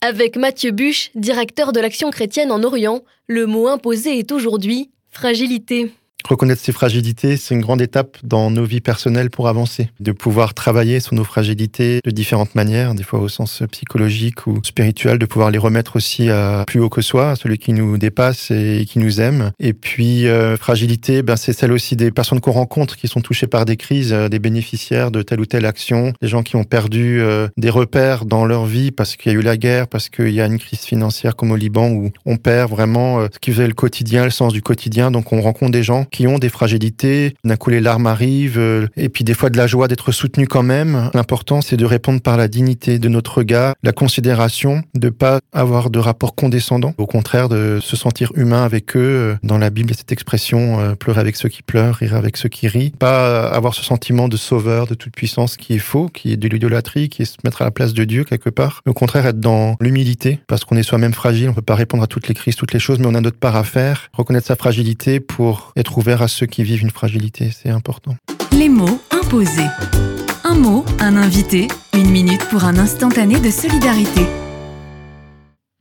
Avec Mathieu Buche, directeur de l'Action chrétienne en Orient, le mot imposé est aujourd'hui fragilité. Reconnaître ses fragilités, c'est une grande étape dans nos vies personnelles pour avancer. De pouvoir travailler sur nos fragilités de différentes manières, des fois au sens psychologique ou spirituel, de pouvoir les remettre aussi à plus haut que soi, à celui qui nous dépasse et qui nous aime. Et puis, euh, fragilité, ben, c'est celle aussi des personnes qu'on rencontre qui sont touchées par des crises, euh, des bénéficiaires de telle ou telle action, des gens qui ont perdu euh, des repères dans leur vie parce qu'il y a eu la guerre, parce qu'il y a une crise financière comme au Liban où on perd vraiment ce qui faisait le quotidien, le sens du quotidien. Donc, on rencontre des gens qui ont des fragilités. D'un coup, les larmes arrivent, euh, et puis des fois de la joie d'être soutenu quand même. L'important, c'est de répondre par la dignité de notre regard, la considération, de pas avoir de rapport condescendant. Au contraire, de se sentir humain avec eux. Dans la Bible, cette expression euh, pleurer avec ceux qui pleurent, rire avec ceux qui rient. Pas avoir ce sentiment de sauveur, de toute puissance qui est faux, qui est de l'idolâtrie, qui est se mettre à la place de Dieu quelque part. Au contraire, être dans l'humilité, parce qu'on est soi-même fragile, on peut pas répondre à toutes les crises, toutes les choses, mais on a notre part à faire. Reconnaître sa fragilité pour être ouvert à ceux qui vivent une fragilité, c'est important. Les mots imposés. Un mot, un invité, une minute pour un instantané de solidarité.